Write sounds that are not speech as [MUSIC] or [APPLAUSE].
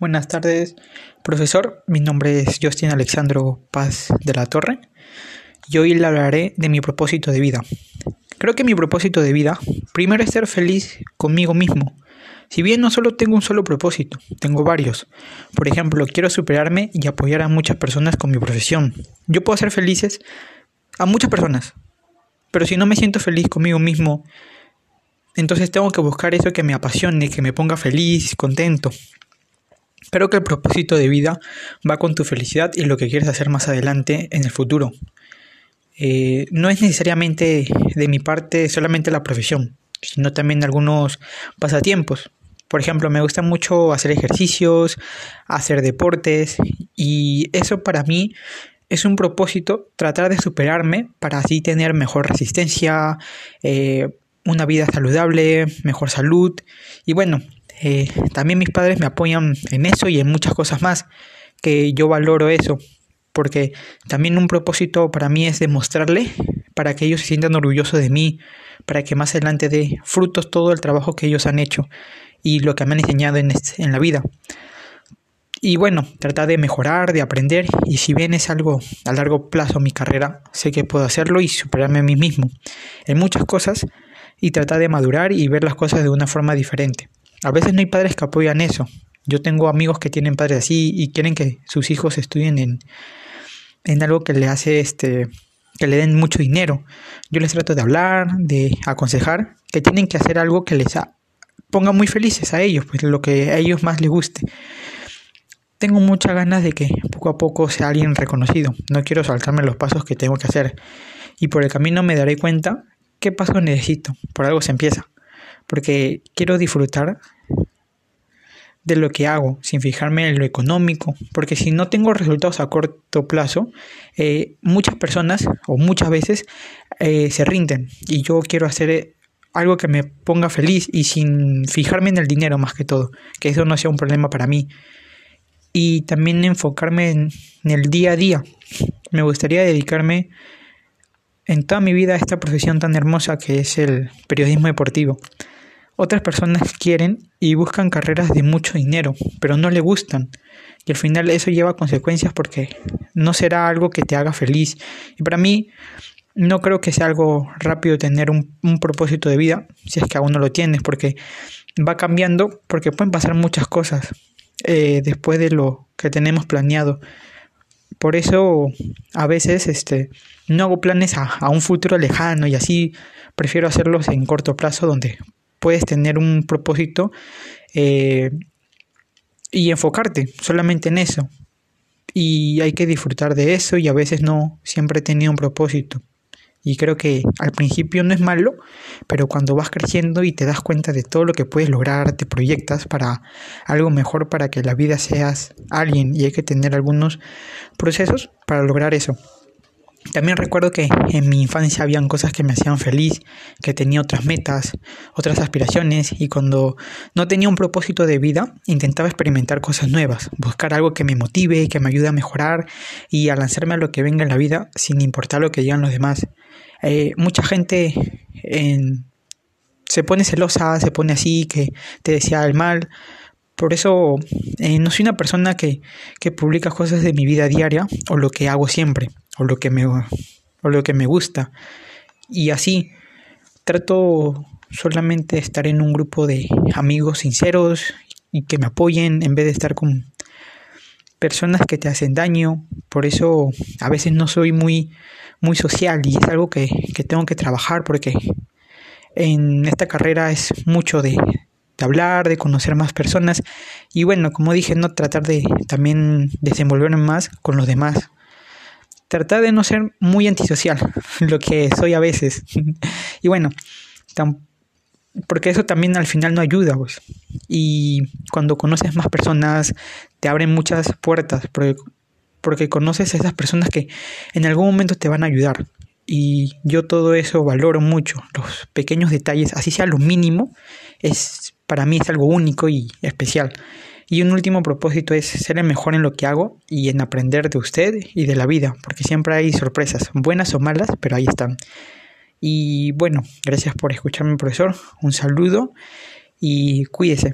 Buenas tardes, profesor. Mi nombre es Justin Alexandro Paz de la Torre y hoy le hablaré de mi propósito de vida. Creo que mi propósito de vida primero es ser feliz conmigo mismo. Si bien no solo tengo un solo propósito, tengo varios. Por ejemplo, quiero superarme y apoyar a muchas personas con mi profesión. Yo puedo hacer felices a muchas personas, pero si no me siento feliz conmigo mismo, entonces tengo que buscar eso que me apasione, que me ponga feliz, contento. Creo que el propósito de vida va con tu felicidad y lo que quieres hacer más adelante en el futuro. Eh, no es necesariamente de mi parte solamente la profesión, sino también algunos pasatiempos. Por ejemplo, me gusta mucho hacer ejercicios, hacer deportes y eso para mí es un propósito, tratar de superarme para así tener mejor resistencia, eh, una vida saludable, mejor salud y bueno, eh, también mis padres me apoyan en eso y en muchas cosas más, que yo valoro eso, porque también un propósito para mí es demostrarle, para que ellos se sientan orgullosos de mí, para que más adelante dé frutos todo el trabajo que ellos han hecho y lo que me han enseñado en, en la vida. Y bueno, tratar de mejorar, de aprender, y si bien es algo a largo plazo mi carrera, sé que puedo hacerlo y superarme a mí mismo en muchas cosas y tratar de madurar y ver las cosas de una forma diferente. A veces no hay padres que apoyan eso. Yo tengo amigos que tienen padres así y quieren que sus hijos estudien en, en algo que le hace este que le den mucho dinero. Yo les trato de hablar, de aconsejar que tienen que hacer algo que les ponga muy felices a ellos, pues lo que a ellos más les guste. Tengo muchas ganas de que poco a poco sea alguien reconocido. No quiero saltarme los pasos que tengo que hacer. Y por el camino me daré cuenta qué paso necesito. Por algo se empieza. Porque quiero disfrutar de lo que hago, sin fijarme en lo económico, porque si no tengo resultados a corto plazo, eh, muchas personas o muchas veces eh, se rinden y yo quiero hacer eh, algo que me ponga feliz y sin fijarme en el dinero más que todo, que eso no sea un problema para mí. Y también enfocarme en, en el día a día. Me gustaría dedicarme en toda mi vida a esta profesión tan hermosa que es el periodismo deportivo. Otras personas quieren y buscan carreras de mucho dinero, pero no le gustan. Y al final eso lleva consecuencias porque no será algo que te haga feliz. Y para mí no creo que sea algo rápido tener un, propósito de vida, si es que aún no lo tienes, porque va cambiando, porque pueden pasar muchas cosas eh, después de lo que tenemos planeado. Por eso a veces este, no hago planes a, a un futuro lejano y así prefiero hacerlos en corto plazo donde puedes tener un propósito eh, y enfocarte solamente en eso. Y hay que disfrutar de eso y a veces no siempre he tenido un propósito. Y creo que al principio no es malo, pero cuando vas creciendo y te das cuenta de todo lo que puedes lograr, te proyectas para algo mejor, para que la vida seas alguien y hay que tener algunos procesos para lograr eso. También recuerdo que en mi infancia habían cosas que me hacían feliz, que tenía otras metas, otras aspiraciones y cuando no tenía un propósito de vida intentaba experimentar cosas nuevas, buscar algo que me motive, que me ayude a mejorar y a lanzarme a lo que venga en la vida sin importar lo que digan los demás. Eh, mucha gente se pone celosa, se pone así, que te desea el mal. Por eso eh, no soy una persona que, que publica cosas de mi vida diaria o lo que hago siempre o lo que me, o lo que me gusta. Y así trato solamente de estar en un grupo de amigos sinceros y que me apoyen en vez de estar con personas que te hacen daño. Por eso a veces no soy muy, muy social y es algo que, que tengo que trabajar porque en esta carrera es mucho de, de hablar, de conocer más personas y bueno, como dije, no tratar de también desenvolverme más con los demás tratar de no ser muy antisocial, [LAUGHS] lo que soy a veces. [LAUGHS] y bueno, porque eso también al final no ayuda, pues. Y cuando conoces más personas, te abren muchas puertas, porque, porque conoces a esas personas que en algún momento te van a ayudar. Y yo todo eso valoro mucho, los pequeños detalles, así sea lo mínimo, es para mí es algo único y especial. Y un último propósito es ser el mejor en lo que hago y en aprender de usted y de la vida, porque siempre hay sorpresas, buenas o malas, pero ahí están. Y bueno, gracias por escucharme, profesor. Un saludo y cuídese.